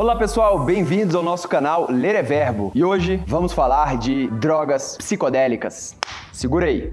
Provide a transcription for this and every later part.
Olá pessoal, bem-vindos ao nosso canal Ler é Verbo e hoje vamos falar de drogas psicodélicas. Segura aí!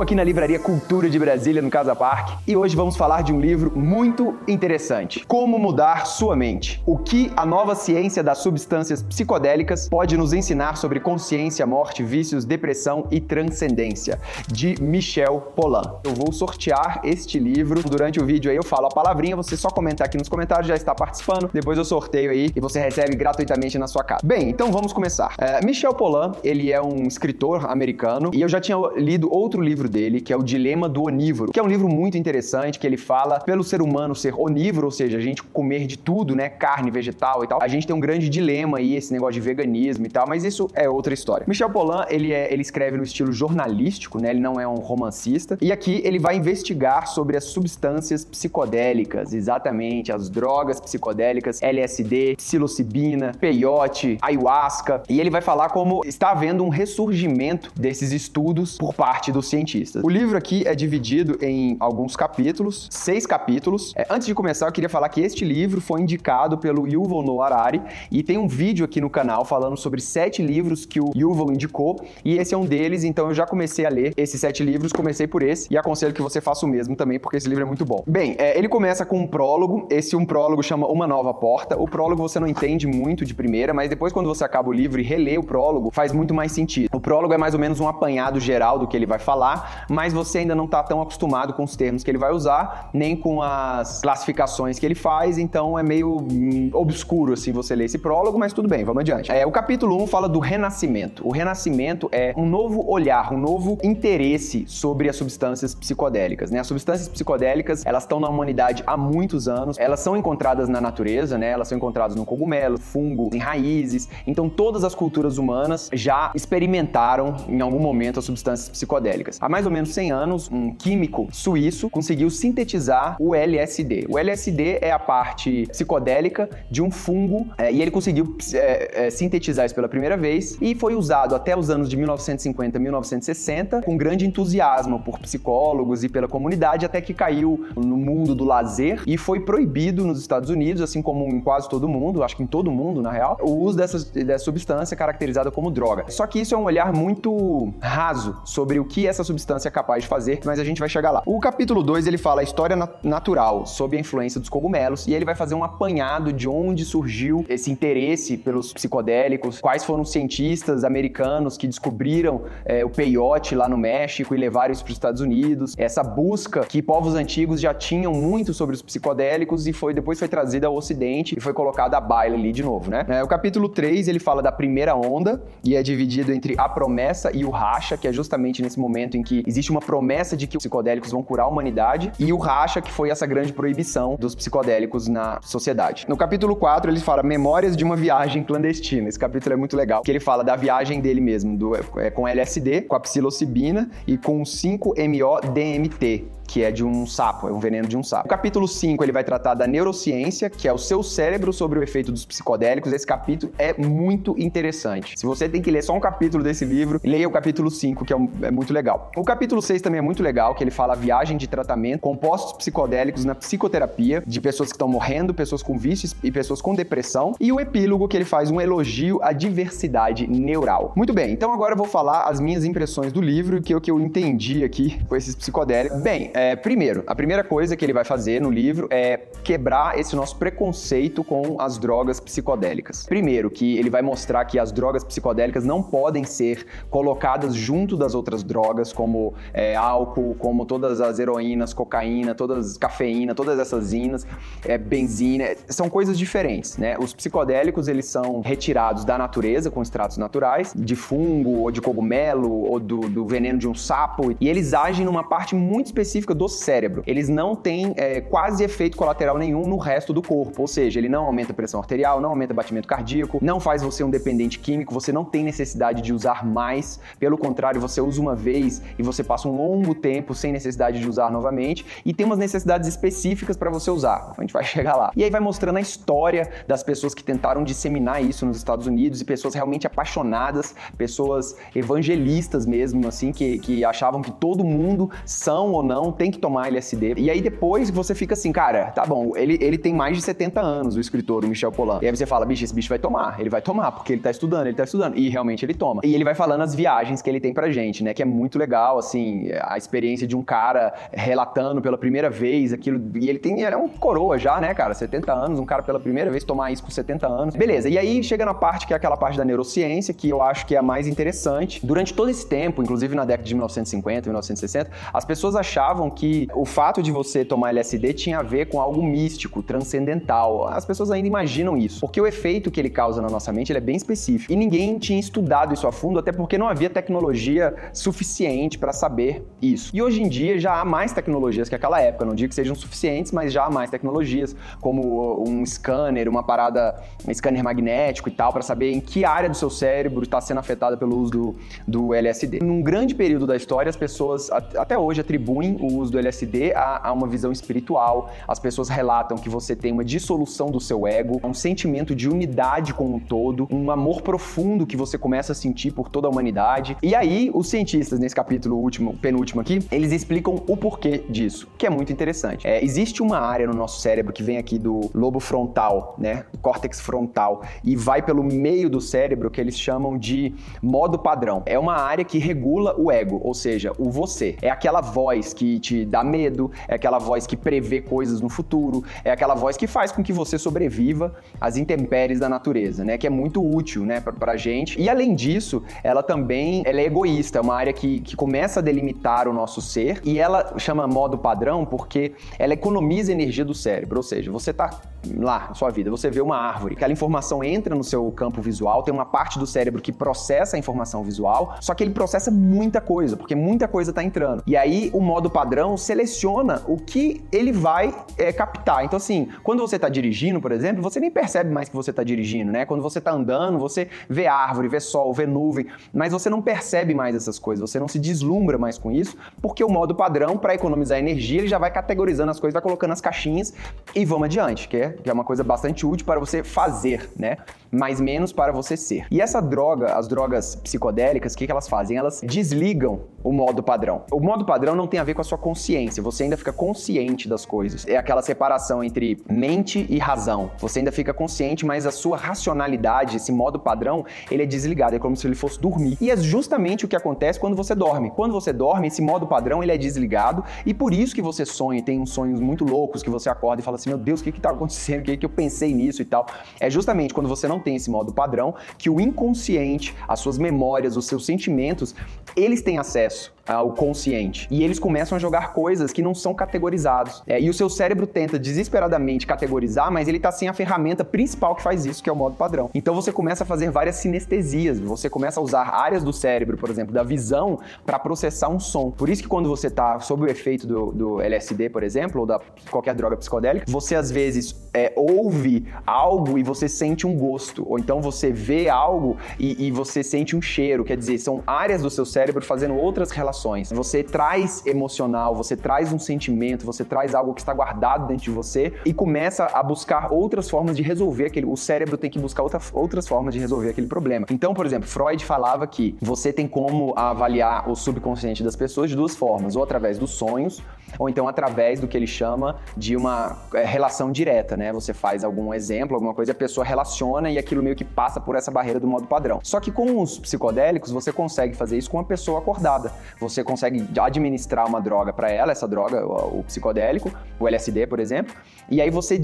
Estou aqui na Livraria Cultura de Brasília, no Casa Park, e hoje vamos falar de um livro muito interessante: Como Mudar Sua Mente. O que a nova ciência das substâncias psicodélicas pode nos ensinar sobre consciência, morte, vícios, depressão e transcendência, de Michel Pollan. Eu vou sortear este livro durante o vídeo aí, eu falo a palavrinha, você só comentar aqui nos comentários, já está participando, depois eu sorteio aí e você recebe gratuitamente na sua casa. Bem, então vamos começar. É, Michel Pollan, ele é um escritor americano e eu já tinha lido outro livro dele, que é o Dilema do Onívoro, que é um livro muito interessante, que ele fala pelo ser humano ser onívoro, ou seja, a gente comer de tudo, né, carne, vegetal e tal. A gente tem um grande dilema aí, esse negócio de veganismo e tal, mas isso é outra história. Michel Pollan, ele, é, ele escreve no estilo jornalístico, né, ele não é um romancista, e aqui ele vai investigar sobre as substâncias psicodélicas, exatamente, as drogas psicodélicas, LSD, psilocibina, peyote, ayahuasca, e ele vai falar como está havendo um ressurgimento desses estudos por parte dos cientistas. O livro aqui é dividido em alguns capítulos, seis capítulos. É, antes de começar, eu queria falar que este livro foi indicado pelo Yuval Noah Harari e tem um vídeo aqui no canal falando sobre sete livros que o Yuval indicou e esse é um deles, então eu já comecei a ler esses sete livros, comecei por esse e aconselho que você faça o mesmo também, porque esse livro é muito bom. Bem, é, ele começa com um prólogo, esse um prólogo chama Uma Nova Porta. O prólogo você não entende muito de primeira, mas depois quando você acaba o livro e relê o prólogo, faz muito mais sentido. O prólogo é mais ou menos um apanhado geral do que ele vai falar, mas você ainda não está tão acostumado com os termos que ele vai usar, nem com as classificações que ele faz, então é meio hum, obscuro assim você ler esse prólogo, mas tudo bem, vamos adiante. É, o capítulo 1 fala do renascimento. O renascimento é um novo olhar, um novo interesse sobre as substâncias psicodélicas, né? As substâncias psicodélicas, elas estão na humanidade há muitos anos, elas são encontradas na natureza, né? Elas são encontradas no cogumelo, fungo, em raízes. Então todas as culturas humanas já experimentaram em algum momento as substâncias psicodélicas. Há mais ou menos 100 anos, um químico suíço conseguiu sintetizar o LSD. O LSD é a parte psicodélica de um fungo é, e ele conseguiu é, é, sintetizar isso pela primeira vez e foi usado até os anos de 1950, 1960 com grande entusiasmo por psicólogos e pela comunidade até que caiu no mundo do lazer e foi proibido nos Estados Unidos, assim como em quase todo mundo, acho que em todo mundo na real, o uso dessa, dessa substância caracterizada como droga. Só que isso é um olhar muito raso sobre o que essa substância é capaz de fazer, mas a gente vai chegar lá. O capítulo 2 ele fala a história nat- natural sob a influência dos cogumelos e ele vai fazer um apanhado de onde surgiu esse interesse pelos psicodélicos, quais foram os cientistas americanos que descobriram é, o peyote lá no México e levaram isso para os Estados Unidos, essa busca que povos antigos já tinham muito sobre os psicodélicos e foi depois foi trazida ao Ocidente e foi colocada a baila ali de novo, né? É, o capítulo 3 ele fala da primeira onda e é dividido entre a promessa e o racha, que é justamente nesse momento em que existe uma promessa de que os psicodélicos vão curar a humanidade, e o racha, que foi essa grande proibição dos psicodélicos na sociedade. No capítulo 4 ele fala Memórias de uma viagem clandestina. Esse capítulo é muito legal, que ele fala da viagem dele mesmo, do, é, com LSD, com a psilocibina e com 5-MO-DMT, que é de um sapo, é um veneno de um sapo. O capítulo 5 ele vai tratar da neurociência, que é o seu cérebro sobre o efeito dos psicodélicos. Esse capítulo é muito interessante. Se você tem que ler só um capítulo desse livro, leia o capítulo 5, que é, um- é muito legal. O capítulo 6 também é muito legal, que ele fala a viagem de tratamento, compostos psicodélicos na psicoterapia, de pessoas que estão morrendo, pessoas com vícios e pessoas com depressão. E o epílogo, que ele faz um elogio à diversidade neural. Muito bem, então agora eu vou falar as minhas impressões do livro e o que eu- que eu entendi aqui com esses psicodélicos. Bem, é, primeiro, a primeira coisa que ele vai fazer no livro é quebrar esse nosso preconceito com as drogas psicodélicas. Primeiro, que ele vai mostrar que as drogas psicodélicas não podem ser colocadas junto das outras drogas, como é, álcool, como todas as heroínas, cocaína, todas cafeína, todas essas inas, é, benzina, são coisas diferentes, né? Os psicodélicos, eles são retirados da natureza com extratos naturais, de fungo, ou de cogumelo, ou do, do veneno de um sapo, e eles agem numa parte muito específica específica do cérebro. Eles não têm é, quase efeito colateral nenhum no resto do corpo, ou seja, ele não aumenta a pressão arterial, não aumenta batimento cardíaco, não faz você um dependente químico, você não tem necessidade de usar mais, pelo contrário, você usa uma vez e você passa um longo tempo sem necessidade de usar novamente, e tem umas necessidades específicas para você usar. A gente vai chegar lá. E aí vai mostrando a história das pessoas que tentaram disseminar isso nos Estados Unidos e pessoas realmente apaixonadas, pessoas evangelistas mesmo, assim, que, que achavam que todo mundo, são ou não, tem que tomar LSD. E aí depois você fica assim, cara, tá bom, ele, ele tem mais de 70 anos, o escritor, o Michel Polan. E aí você fala, bicho, esse bicho vai tomar, ele vai tomar, porque ele tá estudando, ele tá estudando. E realmente ele toma. E ele vai falando as viagens que ele tem pra gente, né? Que é muito legal, assim, a experiência de um cara relatando pela primeira vez aquilo. E ele tem, ele é um coroa já, né, cara? 70 anos, um cara pela primeira vez tomar isso com 70 anos. Beleza, e aí chega na parte que é aquela parte da neurociência, que eu acho que é a mais interessante. Durante todo esse tempo, inclusive na década de 1950, 1960, as pessoas achavam que o fato de você tomar LSD tinha a ver com algo místico, transcendental. As pessoas ainda imaginam isso, porque o efeito que ele causa na nossa mente é bem específico. E ninguém tinha estudado isso a fundo, até porque não havia tecnologia suficiente para saber isso. E hoje em dia já há mais tecnologias que aquela época, não digo que sejam suficientes, mas já há mais tecnologias, como um scanner, uma parada, um scanner magnético e tal, para saber em que área do seu cérebro está sendo afetada pelo uso do, do LSD. Num grande período da história, as pessoas até hoje atribuem o uso do LSD a, a uma visão espiritual. As pessoas relatam que você tem uma dissolução do seu ego, um sentimento de unidade com o todo, um amor profundo que você começa a sentir por toda a humanidade. E aí, os cientistas, nesse capítulo último, penúltimo aqui, eles explicam o porquê disso, que é muito interessante. É, existe uma área no nosso cérebro que vem aqui do lobo frontal, né? Córtex frontal, e vai pelo meio do cérebro que eles chamam de modo padrão. É uma área que regula o ego, ou seja, o você. É aquela voz que te dá medo, é aquela voz que prevê coisas no futuro, é aquela voz que faz com que você sobreviva às intempéries da natureza, né? Que é muito útil, né, pra, pra gente. E além disso, ela também ela é egoísta, é uma área que, que começa a delimitar o nosso ser e ela chama modo padrão porque ela economiza energia do cérebro, ou seja, você tá lá na sua vida, você vê uma árvore, aquela informação entra no seu campo visual, tem uma parte do cérebro que processa a informação visual, só que ele processa muita coisa, porque muita coisa tá entrando. E aí o modo padrão seleciona o que ele vai é, captar. Então assim, quando você tá dirigindo, por exemplo, você nem percebe mais que você tá dirigindo, né? Quando você tá andando, você vê árvore, vê sol, vê nuvem, mas você não percebe mais essas coisas, você não se deslumbra mais com isso, porque o modo padrão, para economizar energia, ele já vai categorizando as coisas, vai colocando as caixinhas e vamos adiante, que é, que é uma coisa bastante útil para você fazer, né? Mas menos para você ser. E essa droga, as drogas psicodélicas, o que, que elas fazem? Elas desligam o modo padrão. O modo padrão não tem a ver com a sua consciência, você ainda fica consciente das coisas. É aquela separação entre mente e razão. Você ainda fica consciente, mas a sua racionalidade, esse modo padrão, ele é desligado, é como se ele fosse dormir. E é justamente o que acontece quando você dorme. Quando você dorme, esse modo padrão ele é desligado e por isso que você sonha tem uns sonhos muito loucos que você acorda e fala assim: "Meu Deus, o que que tá acontecendo? O que que eu pensei nisso e tal?". É justamente quando você não tem esse modo padrão que o inconsciente, as suas memórias, os seus sentimentos, eles têm acesso ao consciente. E eles começam a jogar coisas que não são categorizados. É, e o seu cérebro tenta desesperadamente categorizar, mas ele está sem a ferramenta principal que faz isso, que é o modo padrão. Então você começa a fazer várias sinestesias, você começa a usar áreas do cérebro, por exemplo, da visão, para processar um som. Por isso que quando você está sob o efeito do, do LSD, por exemplo, ou da qualquer droga psicodélica, você às vezes é, ouve algo e você sente um gosto, ou então você vê algo e, e você sente um cheiro, quer dizer, são áreas do seu cérebro fazendo outras relações. Você traz emocional, você traz um sentimento, você traz algo que está guardado dentro de você e começa a buscar outras formas de resolver aquele. O cérebro tem que buscar outra, outras formas de resolver aquele problema. Então, por exemplo, Freud falava que você tem como avaliar o subconsciente das pessoas de duas formas, ou através dos sonhos, ou então através do que ele chama de uma é, relação direta, né? Você faz algum exemplo, alguma coisa, a pessoa relaciona e aquilo meio que passa por essa barreira do modo padrão. Só que com os psicodélicos, você consegue fazer isso com uma pessoa acordada. Você consegue administrar uma droga para ela, essa droga, o, psicodélico, o LSD, por exemplo, e aí você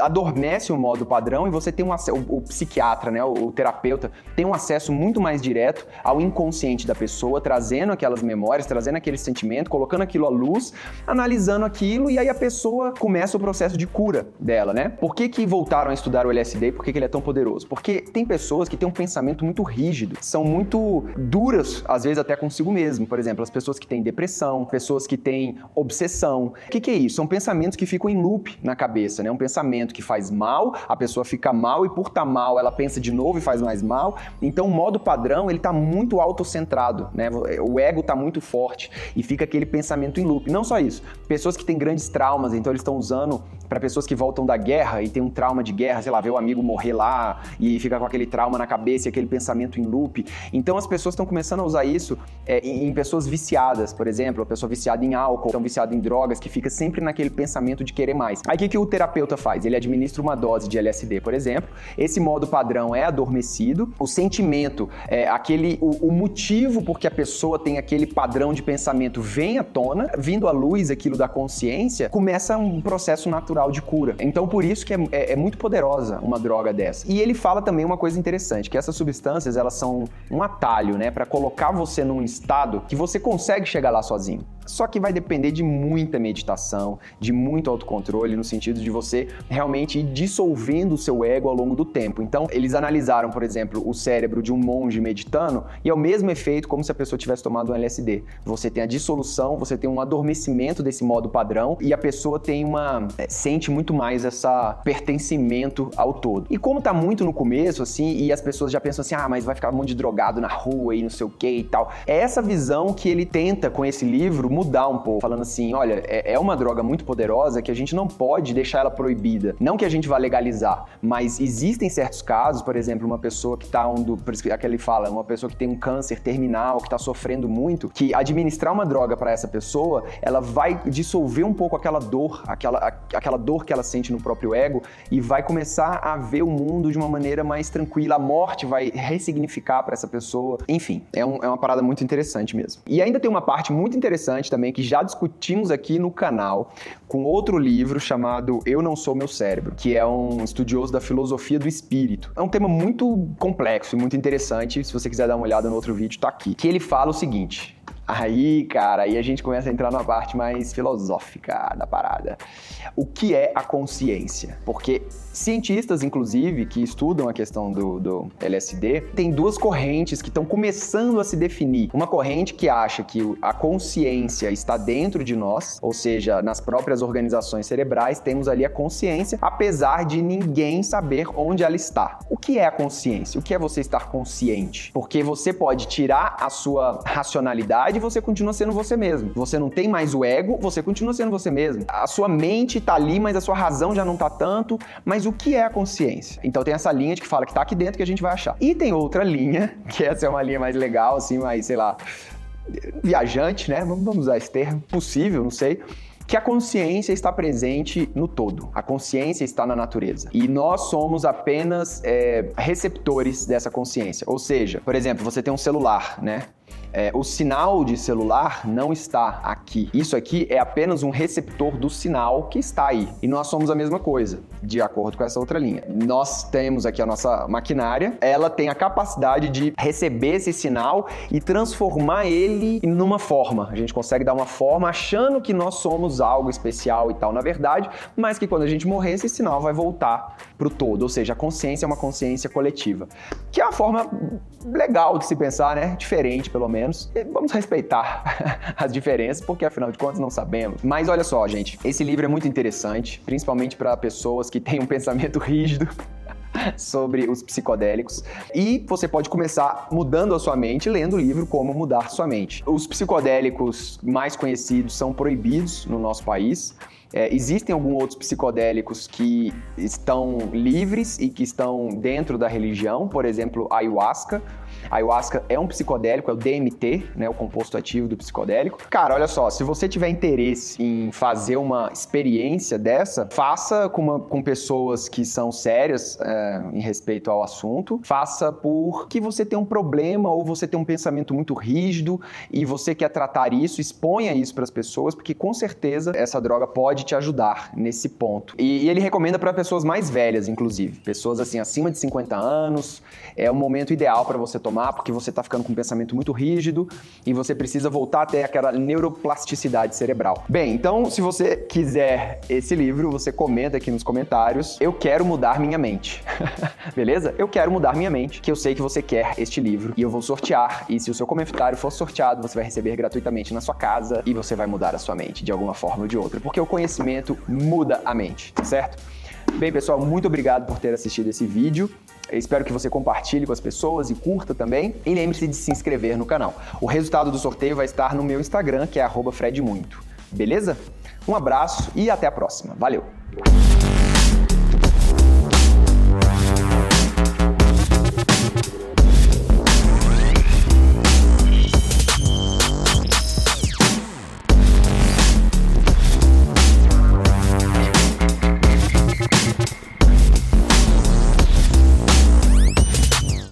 adormece o modo padrão e você tem um acesso, o, psiquiatra, né, o, terapeuta, tem um acesso muito mais direto ao inconsciente da pessoa, trazendo aquelas memórias, trazendo aquele sentimento, colocando aquilo à luz, analisando aquilo e aí a pessoa começa o processo de cura dela, né? Por que que voltaram a estudar o LSD por que que ele é tão poderoso? Porque tem pessoas que têm um pensamento muito rígido, são muito duras, às vezes até consigo mesmo. Por exemplo, as pessoas que têm depressão, pessoas que têm obsessão. O que, que é isso? São pensamentos que ficam em loop na cabeça, né? Um pensamento que faz mal, a pessoa fica mal e por estar mal, ela pensa de novo e faz mais mal. Então, o modo padrão, ele tá muito autocentrado, né? O ego tá muito forte e fica aquele pensamento em loop. Não só isso, pessoas que têm grandes traumas, então eles estão usando para pessoas que voltam da guerra e tem um trauma de guerra, sei lá, vê o amigo morrer lá e fica com aquele trauma na cabeça e aquele pensamento em loop. Então as pessoas estão começando a usar isso é, em, pessoas viciadas, por exemplo, a pessoa viciada em álcool, então viciada em drogas, que fica sempre naquele pensamento de querer mais. Aí o que, que o terapeuta faz? Ele administra uma dose de LSD, por exemplo. Esse modo padrão é adormecido. O sentimento, é, aquele, o, o motivo por que a pessoa tem aquele padrão de pensamento vem à tona, vindo à luz aquilo da consciência, começa um processo natural de cura. Então, por isso que é, é, é, muito poderosa uma droga dessa. E ele fala também uma coisa interessante, que essas substâncias, elas são um atalho, né, para colocar você num estado que você consegue chegar lá sozinho. Só que vai depender de muita meditação, de muito autocontrole, no sentido de você realmente ir dissolvendo o seu ego ao longo do tempo. Então, eles analisaram, por exemplo, o cérebro de um monge meditando e é o mesmo efeito como se a pessoa tivesse tomado um LSD. Você tem a dissolução, você tem um adormecimento desse modo padrão e a pessoa tem uma é, sente muito mais essa pertencimento ao todo. E como tá muito no começo assim, e as pessoas já pensam assim: "Ah, mas vai ficar um monte de drogado na rua e não sei o que e tal". É essa visão que ele tenta com esse livro mudar um pouco, falando assim: olha, é, é uma droga muito poderosa que a gente não pode deixar ela proibida. Não que a gente vá legalizar, mas existem certos casos, por exemplo, uma pessoa que está um do. Por isso que ele fala, uma pessoa que tem um câncer terminal, que está sofrendo muito, que administrar uma droga para essa pessoa, ela vai dissolver um pouco aquela dor, aquela, aquela dor que ela sente no próprio ego e vai começar a ver o mundo de uma maneira mais tranquila. A morte vai ressignificar para essa pessoa. Enfim, é, um, é uma parada muito interessante mesmo. E ainda tem uma parte muito interessante também que já discutimos aqui no canal com outro livro chamado Eu Não Sou Meu Cérebro, que é um estudioso da filosofia do espírito. É um tema muito complexo e muito interessante. Se você quiser dar uma olhada no outro vídeo, tá aqui. Que ele fala o seguinte: Aí, cara, aí a gente começa a entrar na parte mais filosófica da parada. O que é a consciência? Porque cientistas, inclusive, que estudam a questão do, do LSD, tem duas correntes que estão começando a se definir. Uma corrente que acha que a consciência está dentro de nós, ou seja, nas próprias organizações cerebrais, temos ali a consciência, apesar de ninguém saber onde ela está. O que é a consciência? O que é você estar consciente? Porque você pode tirar a sua racionalidade você continua sendo você mesmo. Você não tem mais o ego, você continua sendo você mesmo. A sua mente tá ali, mas a sua razão já não tá tanto. Mas o que é a consciência? Então tem essa linha de que fala que tá aqui dentro que a gente vai achar. E tem outra linha, que essa é uma linha mais legal, assim, mais, sei lá, viajante, né? Vamos usar esse termo, possível, não sei que a consciência está presente no todo. A consciência está na natureza. E nós somos apenas é, receptores dessa consciência. Ou seja, por exemplo, você tem um celular, né? É, o sinal de celular não está aqui. Isso aqui é apenas um receptor do sinal que está aí. E nós somos a mesma coisa, de acordo com essa outra linha. Nós temos aqui a nossa maquinária, ela tem a capacidade de receber esse sinal e transformar ele numa forma. A gente consegue dar uma forma achando que nós somos algo especial e tal, na verdade, mas que quando a gente morrer, esse sinal vai voltar pro todo. Ou seja, a consciência é uma consciência coletiva. Que é uma forma legal de se pensar, né? Diferente, pelo menos. E vamos respeitar as diferenças, porque afinal de contas não sabemos. Mas olha só, gente, esse livro é muito interessante, principalmente para pessoas que têm um pensamento rígido sobre os psicodélicos. E você pode começar mudando a sua mente lendo o livro Como Mudar Sua Mente. Os psicodélicos mais conhecidos são proibidos no nosso país. É, existem alguns outros psicodélicos que estão livres e que estão dentro da religião, por exemplo, ayahuasca. A ayahuasca é um psicodélico, é o DMT, né, o composto ativo do psicodélico. Cara, olha só, se você tiver interesse em fazer uma experiência dessa, faça com, uma, com pessoas que são sérias é, em respeito ao assunto. Faça porque você tem um problema ou você tem um pensamento muito rígido e você quer tratar isso, exponha isso para as pessoas, porque com certeza essa droga pode te ajudar nesse ponto. E, e ele recomenda para pessoas mais velhas, inclusive, pessoas assim acima de 50 anos. É o momento ideal para você tomar porque você está ficando com um pensamento muito rígido e você precisa voltar até aquela neuroplasticidade cerebral. Bem, então se você quiser esse livro, você comenta aqui nos comentários. Eu quero mudar minha mente. Beleza? Eu quero mudar minha mente, que eu sei que você quer este livro e eu vou sortear. E se o seu comentário for sorteado, você vai receber gratuitamente na sua casa e você vai mudar a sua mente de alguma forma ou de outra, porque o conhecimento muda a mente, tá certo? Bem, pessoal, muito obrigado por ter assistido esse vídeo. Eu espero que você compartilhe com as pessoas e curta também. E lembre-se de se inscrever no canal. O resultado do sorteio vai estar no meu Instagram, que é @fredmuito. Beleza? Um abraço e até a próxima. Valeu!